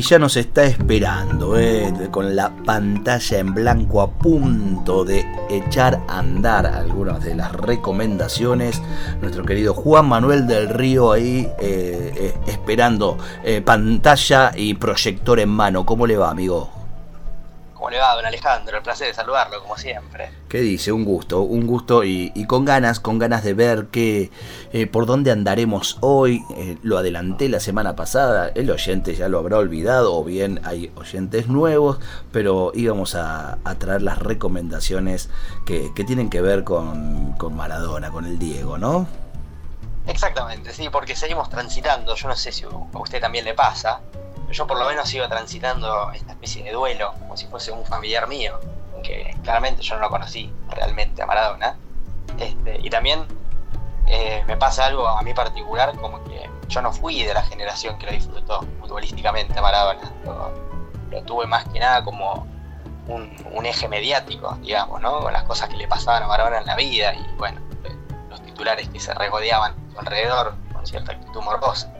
Y ya nos está esperando, eh, con la pantalla en blanco a punto de echar a andar algunas de las recomendaciones. Nuestro querido Juan Manuel del Río ahí eh, eh, esperando pantalla y proyector en mano. ¿Cómo le va, amigo? ¿Cómo le va, don Alejandro? El placer de saludarlo, como siempre. ¿Qué dice? Un gusto, un gusto y, con ganas, con ganas de ver qué, eh, por dónde andaremos hoy. Eh, lo adelanté la semana pasada, el oyente ya lo habrá olvidado, o bien hay oyentes nuevos, pero íbamos a, traer las recomendaciones que, tienen que ver con, con Maradona, con el Diego, ¿no? Exactamente, sí, porque seguimos transitando, yo no sé si a usted también le pasa, yo por lo menos sigo transitando esta especie de duelo como si fuese un familiar mío, que claramente yo no lo conocí realmente a Maradona. Este, y también eh, me pasa algo a mí particular, como que yo no fui de la generación que lo disfrutó futbolísticamente a Maradona. Lo, tuve más que nada como un, eje mediático, digamos, ¿no? Con las cosas que le pasaban a Maradona en la vida y, bueno, los titulares que se regodeaban a su alrededor con cierta actitud morbosa.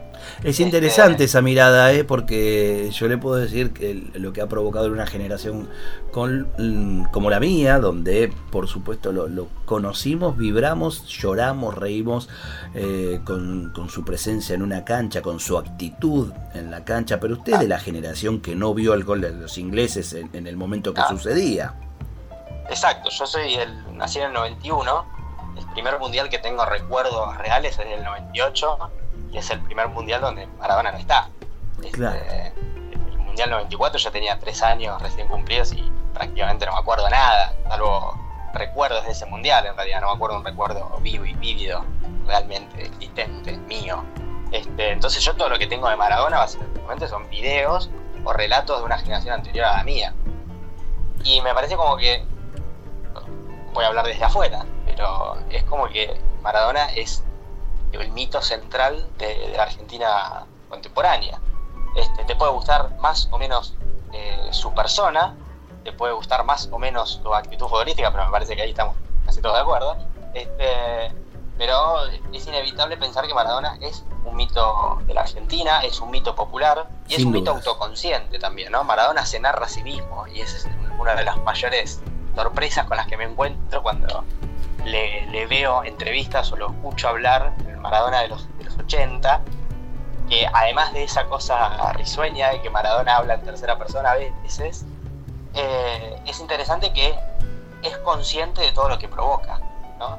Es interesante esa mirada, ¿eh? porque yo le puedo decir que lo que ha provocado en una generación con, mm, como la mía, donde por supuesto lo, conocimos, vibramos, lloramos, reímos eh, con, su presencia en una cancha, con su actitud en la cancha, pero usted es de la generación que no vio el gol de los ingleses en, el momento que ah. sucedía. Exacto, yo soy el, nací en el 91, el primer mundial que tengo recuerdos reales es el 98 y es el primer mundial donde Maradona no está. Este, el mundial 94 yo tenía tres años recién cumplidos y prácticamente no me acuerdo nada, salvo recuerdos de ese mundial, en realidad no me acuerdo un recuerdo vivo y vívido, realmente existente, mío. Este, entonces yo todo lo que tengo de Maradona básicamente son videos o relatos de una generación anterior a la mía. Y me parece como que, voy a hablar desde afuera, pero es como que Maradona es el mito central de, la Argentina contemporánea. Este, te puede gustar más o menos eh, su persona, te puede gustar más o menos su actitud futbolística, pero me parece que ahí estamos casi todos de acuerdo. Este, pero es inevitable pensar que Maradona es un mito de la Argentina, es un mito popular y es un mito autoconsciente también, ¿no? Maradona se narra a sí mismo y esa es una de las mayores sorpresas con las que me encuentro cuando le, veo entrevistas o lo escucho hablar, Maradona de los, de los 80, que además de esa cosa risueña de que Maradona habla en tercera persona a veces, eh, es interesante que es consciente de todo lo que provoca, ¿no?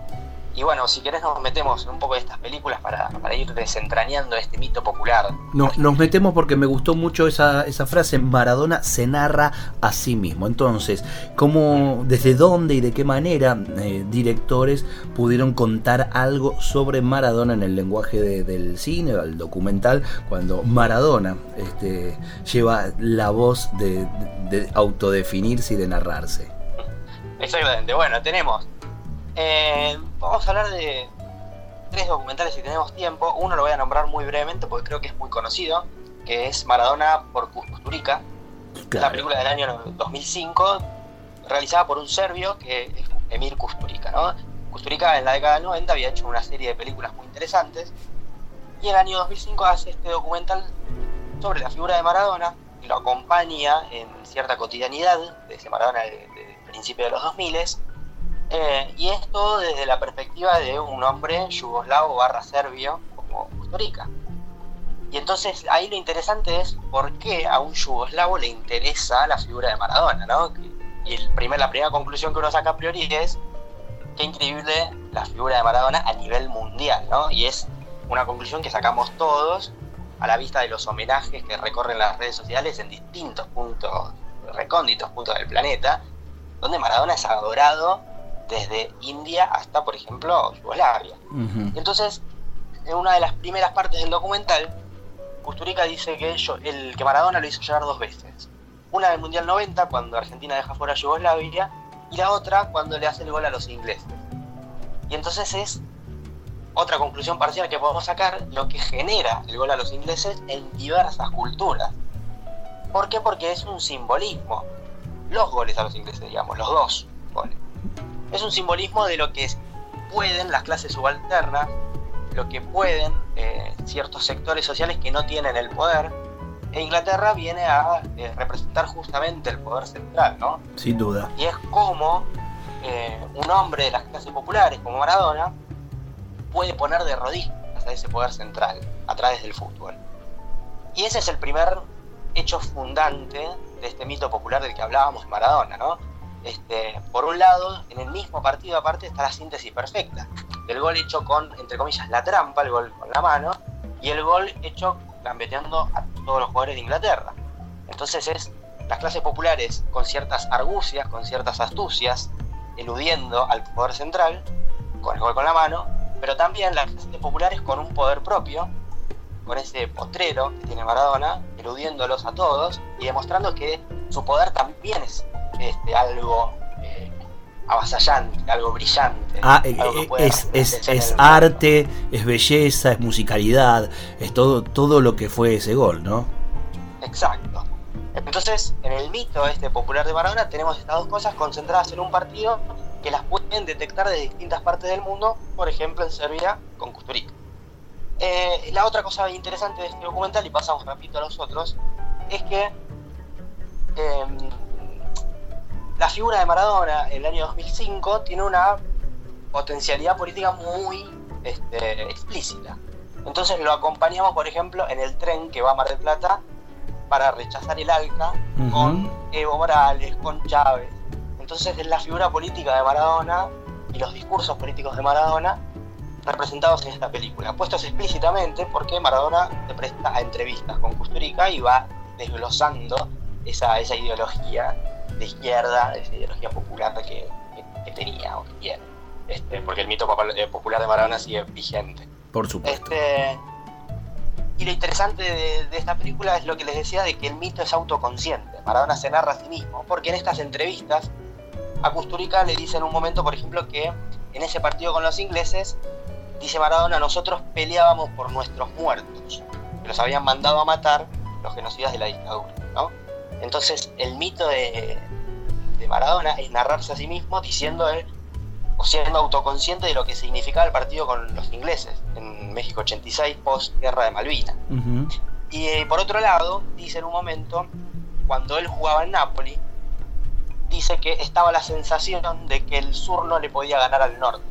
Y bueno, si querés nos metemos en un poco de estas películas para, ir desentrañando este mito popular. No, nos metemos porque me gustó mucho esa, esa frase, Maradona se narra a sí mismo. Entonces, ¿cómo, desde dónde y de qué manera eh, directores pudieron contar algo sobre Maradona en el lenguaje del cine, el documental, cuando Maradona este, lleva la voz de, de autodefinirse y de narrarse? Exactamente, bueno, tenemos eh, vamos a hablar de tres documentales si tenemos tiempo. Uno lo voy a nombrar muy brevemente porque creo que es muy conocido, que es Maradona por Kusturica, la película del año 2005, realizada por un serbio que es Emir Kusturica. ¿no? Kusturica en la década del 90 había hecho una serie de películas muy interesantes y en el año 2005 hace este documental sobre la figura de Maradona y lo acompaña en cierta cotidianidad de ese Maradona de, de principio de los 2000 eh, y esto desde la perspectiva de un hombre yugoslavo barra serbio como Kusturica. Y entonces ahí lo interesante es por qué a un yugoslavo le interesa la figura de Maradona, ¿no? Y el primer, la primera conclusión que uno saca a priori es qué increíble la figura de Maradona a nivel mundial, ¿no? Y es una conclusión que sacamos todos a la vista de los homenajes que recorren las redes sociales en distintos puntos, recónditos puntos del planeta, donde Maradona es adorado desde India hasta, por ejemplo, Yugoslavia. Entonces, en una de las primeras partes del documental, Kusturica dice que, el, que Maradona lo hizo llorar dos veces. Una del Mundial 90, cuando Argentina deja fuera a Yugoslavia, y la otra cuando le hace el gol a los ingleses. Y entonces es otra conclusión parcial que podemos sacar, lo que genera el gol a los ingleses en diversas culturas. ¿Por qué? Porque es un simbolismo. Los goles a los ingleses, digamos, los dos goles. Es un simbolismo de lo que pueden las clases subalternas, lo que pueden eh, ciertos sectores sociales que no tienen el poder. E Inglaterra viene a eh, representar justamente el poder central, ¿no? Sin duda. Y es como eh, un hombre de las clases populares, como Maradona, puede poner de rodillas a ese poder central a través del fútbol. Y ese es el primer hecho fundante de este mito popular del que hablábamos Maradona, ¿no? Este, por un lado, en el mismo partido aparte está la síntesis perfecta del gol hecho con, entre comillas, la trampa, el gol con la mano, y el gol hecho gambeteando a todos los jugadores de Inglaterra. Entonces es las clases populares con ciertas argucias, con ciertas astucias, eludiendo al poder central, con el gol con la mano, pero también las clases populares con un poder propio, con ese potrero que tiene Maradona, eludiéndolos a todos y demostrando que su poder también es este, algo eh, avasallante, algo brillante. Ah, eh, eh, es, es, arte, es belleza, es musicalidad, es todo, todo lo que fue ese gol, ¿no? Exacto. Entonces, en el mito este popular de Maradona tenemos estas dos cosas concentradas en un partido que las pueden detectar de distintas partes del mundo, por ejemplo en Serbia con Kusturica. Eh, la otra cosa interesante de este documental, y pasamos rápido a los otros, es que em, la figura de Maradona en el año 2005 tiene una potencialidad política muy este, explícita. Entonces lo acompañamos, por ejemplo, en el tren que va a Mar del Plata para rechazar el ALCA con Evo Morales, con Chávez. Entonces es la figura política de Maradona y los discursos políticos de Maradona representados en esta película, puestos explícitamente porque Maradona se presta a entrevistas con Kusturica y va desglosando esa, esa ideología de izquierda, esa ideología popular que, tenía o que tiene. Este, porque el mito eh, popular de Maradona sigue vigente. Por supuesto. Este, y lo interesante de, de, esta película es lo que les decía de que el mito es autoconsciente. Maradona se narra a sí mismo, porque en estas entrevistas a Kusturica le dice en un momento, por ejemplo, que en ese partido con los ingleses, dice Maradona, nosotros peleábamos por nuestros muertos, que los habían mandado a matar los genocidas de la dictadura. Entonces, el mito de, de Maradona es narrarse a sí mismo diciendo él, o siendo autoconsciente de lo que significaba el partido con los ingleses en México 86, post guerra de Malvinas. Y eh, por otro lado, dice en un momento, cuando él jugaba en Nápoles, dice que estaba la sensación de que el sur no le podía ganar al norte.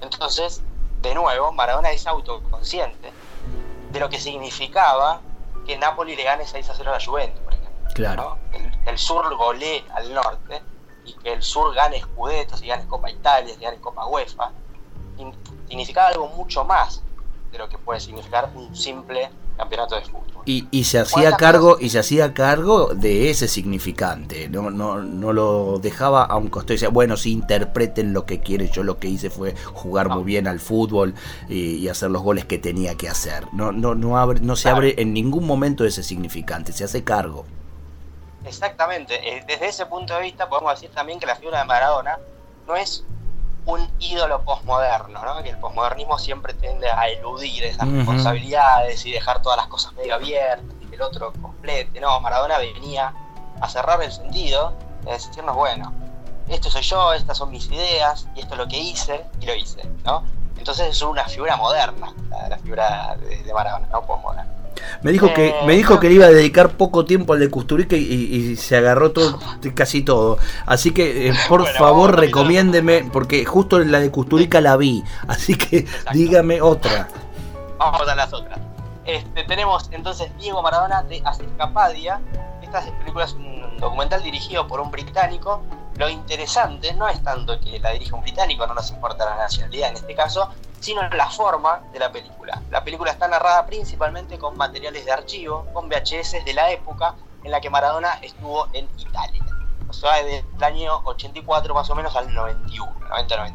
Entonces, de nuevo, Maradona es autoconsciente de lo que significaba que Napoli le gane 6 a 0 a la Juventus, Claro. El, sur golee al norte y que el sur gane Scudettos y gane Copa Italia y gane Copa UEFA, significaba algo mucho más de lo que puede significar un simple campeonato de fútbol. Y, se hacía cargo y se hacía cargo de ese significante no, no, no lo dejaba a un decía bueno si interpreten lo que quieren yo lo que hice fue jugar muy bien al fútbol y, hacer los goles que tenía que hacer no no no abre no se abre en ningún momento ese significante se hace cargo exactamente eh, desde ese punto de vista podemos decir también que la figura de Maradona no es un ídolo posmoderno, ¿no? que el posmodernismo siempre tiende a eludir esas responsabilidades y dejar todas las cosas medio abiertas y que el otro complete. No, Maradona venía a cerrar el sentido, es decirnos, bueno, esto soy yo, estas son mis ideas y esto es lo que hice y lo hice. ¿no? Entonces es una figura moderna, la, figura de, de Maradona, no posmoderna. Me dijo que me dijo que le iba a dedicar poco tiempo al de Custurica y, se agarró todo, casi todo. Así que eh, por favor recomiéndeme, porque justo la de Custurica la vi. Así que dígame otra. Vamos a las otras. Este, tenemos entonces Diego Maradona de Escapadia. Esta película es un documental dirigido por un británico. Lo interesante no es tanto que la dirige un británico, no nos importa la nacionalidad en este caso, sino la forma de la película. La película está narrada principalmente con materiales de archivo, con VHS de la época en la que Maradona estuvo en Italia. O sea, desde el año 84 más o menos al 91, 90-90.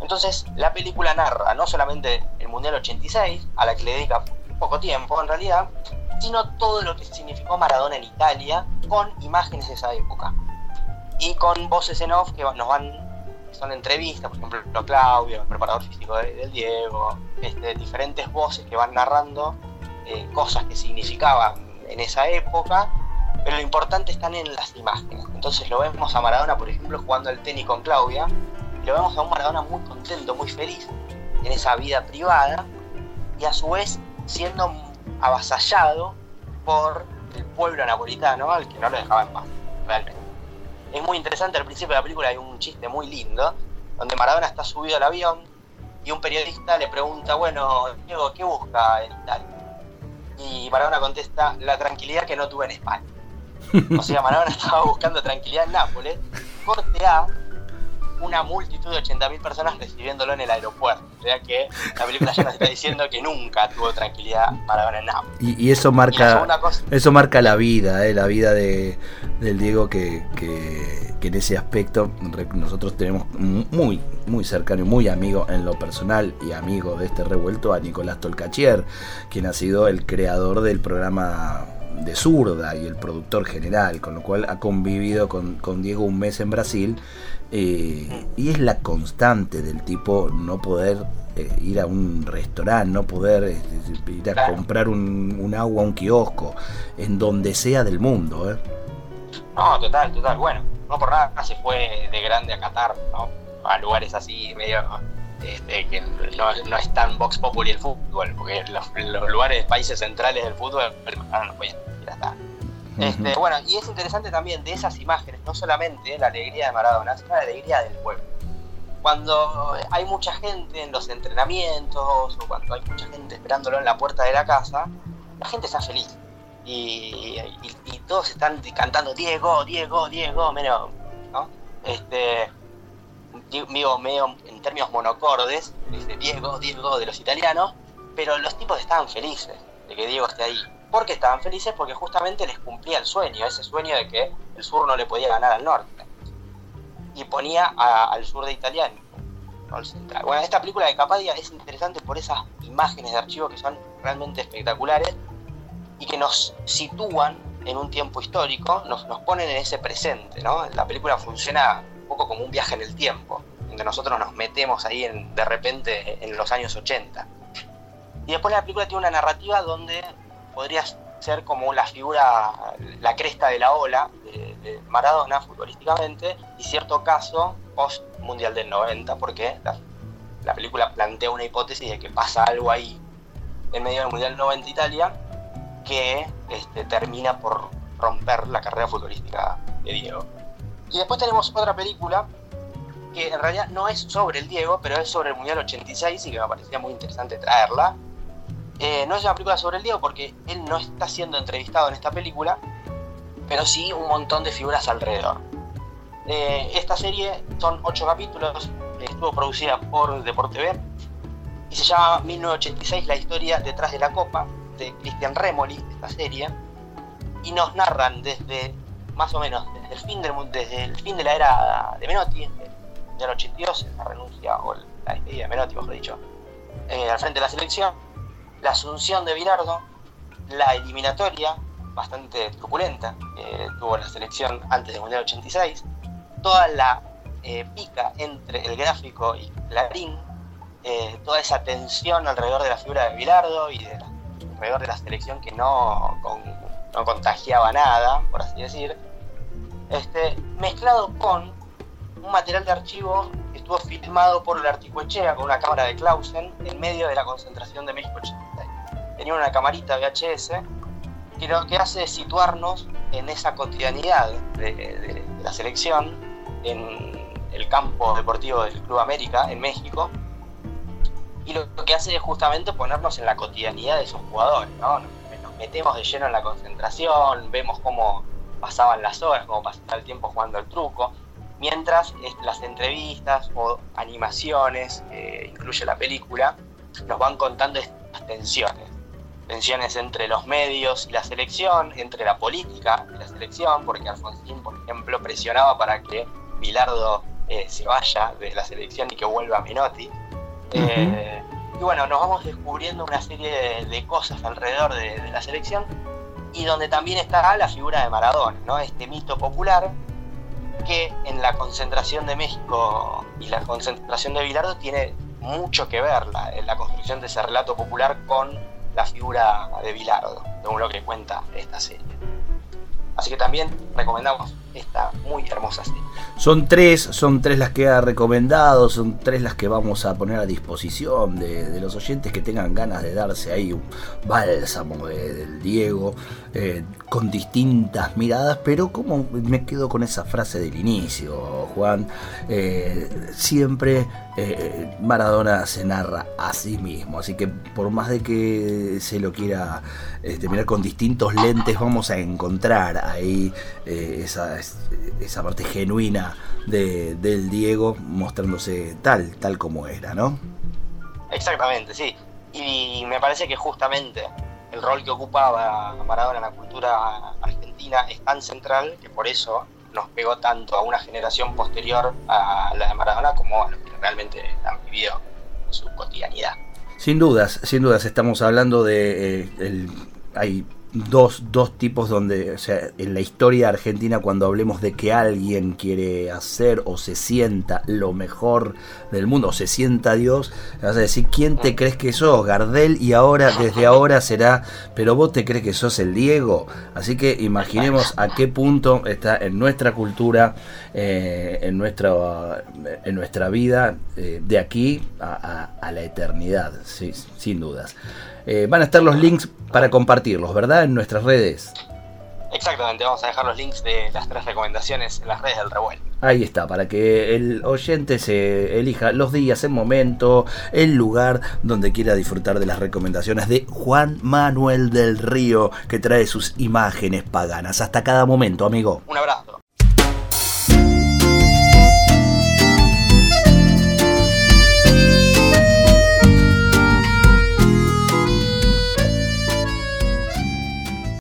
Entonces, la película narra no solamente el Mundial 86, a la que le dedica poco tiempo en realidad, sino todo lo que significó Maradona en Italia con imágenes de esa época. Y con voces en off que nos van son entrevistas, por ejemplo, Claudio, el preparador físico del Diego, este, diferentes voces que van narrando eh, cosas que significaban en esa época, pero lo importante están en las imágenes. Entonces lo vemos a Maradona, por ejemplo, jugando al tenis con Claudia, y lo vemos a un Maradona muy contento, muy feliz en esa vida privada, y a su vez siendo avasallado por el pueblo napolitano al que no lo dejaba en paz, realmente. Es muy interesante, al principio de la película hay un chiste muy lindo, donde Maradona está subido al avión y un periodista le pregunta, bueno, Diego, ¿qué busca en Italia? Y Maradona contesta, la tranquilidad que no tuve en España. O sea, Maradona estaba buscando tranquilidad en Nápoles. Corte A, una multitud de 80.000 personas recibiéndolo en el aeropuerto. O sea que la película ya nos está diciendo que nunca tuvo tranquilidad Maradona en Nápoles. Y, eso marca eso marca la vida, eh, la vida de, del Diego que, que, en ese aspecto nosotros tenemos muy, muy cercano y muy amigo en lo personal y amigo de este revuelto a Nicolás Tolcachier, quien ha sido el creador del programa de zurda y el productor general, con lo cual ha convivido con, con Diego un mes en Brasil eh, y es la constante del tipo no poder eh, ir a un restaurante, no poder este, ir a comprar un, agua a un kiosco, en donde sea del mundo. ¿eh? No, total, total. Bueno, no por nada se fue de grande a Qatar, ¿no? a lugares así medio este, que no, no, es tan Vox Populi el fútbol, porque los, los lugares, países centrales del fútbol no, no pueden ir hasta este, bueno, y es interesante también de esas imágenes, no solamente la alegría de Maradona, sino la alegría del pueblo. Cuando hay mucha gente en los entrenamientos o cuando hay mucha gente esperándolo en la puerta de la casa, la gente está feliz. Y, todos están cantando Diego, Diego, Diego, menos, ¿no? Este, digo, medio en términos monocordes, dice Diego, Diego de los italianos, pero los tipos estaban felices de que Diego esté ahí. ¿Por qué estaban felices? Porque justamente les cumplía el sueño, ese sueño de que el sur no le podía ganar al norte. Y ponía al sur de italiano, no al central. Bueno, esta película de Capadia es interesante por esas imágenes de archivo que son realmente espectaculares y que nos sitúan en un tiempo histórico, nos, nos ponen en ese presente, ¿no? La película funciona un poco como un viaje en el tiempo, donde nosotros nos metemos ahí en, de repente en los años 80. Y después la película tiene una narrativa donde podría ser como la figura, la cresta de la ola de, Maradona futbolísticamente y cierto caso post Mundial del 90 porque la, película plantea una hipótesis de que pasa algo ahí en medio del Mundial 90 Italia que este, termina por romper la carrera futbolística de Diego. Y después tenemos otra película que en realidad no es sobre el Diego, pero es sobre el Mundial 86 y que me parecía muy interesante traerla, eh, no es una película sobre el Diego porque él no está siendo entrevistado en esta película, pero sí un montón de figuras alrededor. Eh, esta serie son ocho capítulos, estuvo producida por TV y se llama 1986 La historia detrás de la copa de Cristian Remoli, esta serie, y nos narran desde más o menos el fin, del, desde el fin de la era de Menotti, del 82, la renuncia o la despedida de Menotti, mejor dicho, eh, al frente de la selección, la asunción de Bilardo, la eliminatoria, bastante truculenta, que tuvo la selección antes del Mundial 86, toda la eh, pica entre el gráfico y Clarín, eh, toda esa tensión alrededor de la figura de Bilardo y de alrededor de la selección que no, no contagiaba nada, por así decir, este, mezclado con un material de archivo que estuvo filmado por el Articuechea con una cámara de Clausen en medio de la concentración de México 86. Tenía una camarita VHS que lo que hace es situarnos en esa cotidianidad de, la selección en el campo deportivo del Club América en México y lo, que hace es justamente ponernos en la cotidianidad de esos jugadores, ¿no? Nos metemos de lleno en la concentración, vemos cómo pasaban las horas, cómo pasaba el tiempo jugando al truco, mientras las entrevistas o animaciones que incluye la película nos van contando estas tensiones. Tensiones entre los medios y la selección, entre la política y la selección, porque Alfonsín, por ejemplo, presionaba para que Bilardo eh, se vaya de la selección y que vuelva a Menotti. Eh, y bueno, nos vamos descubriendo una serie de, cosas alrededor de, de, la selección y donde también está la figura de Maradona, ¿no? este mito popular que en la concentración de México y la concentración de Bilardo tiene mucho que ver la, en la construcción de ese relato popular con la figura de Bilardo, según lo que cuenta esta serie. Así que también recomendamos esta muy hermosa serie. Son tres, son tres las que ha recomendado, son tres las que vamos a poner a disposición de, los oyentes que tengan ganas de darse ahí un bálsamo del Diego, eh, con distintas miradas, pero como me quedo con esa frase del inicio, Juan, eh, siempre eh, Maradona se narra a sí mismo, así que por más de que se lo quiera este, mirar con distintos lentes, vamos a encontrar ahí esa, esa parte genuina de, del Diego mostrándose tal, tal como era, ¿no? Exactamente, sí. Y me parece que justamente el rol que ocupaba Maradona en la cultura argentina es tan central que por eso nos pegó tanto a una generación posterior a la de Maradona como a los que realmente han vivido en su cotidianidad. Sin dudas, sin dudas, estamos hablando de eh, el, hay dos, dos tipos donde, o sea, en la historia argentina cuando hablemos de que alguien quiere hacer o se sienta lo mejor del mundo, o se sienta Dios, vas a decir, ¿quién te crees que sos? Gardel y ahora, desde ahora será, pero vos te crees que sos el Diego. Así que imaginemos a qué punto está en nuestra cultura, eh, en, nuestra, en nuestra vida, eh, de aquí a, la eternidad, sin dudas. Eh, van a estar los links para compartirlos, ¿verdad? En nuestras redes. Exactamente, vamos a dejar los links de las tres recomendaciones en las redes del revuelo. Ahí está, para que el oyente se elija los días, el momento, el lugar donde quiera disfrutar de las recomendaciones de Juan Manuel del Río, que trae sus imágenes paganas. Hasta cada momento, amigo. Un abrazo.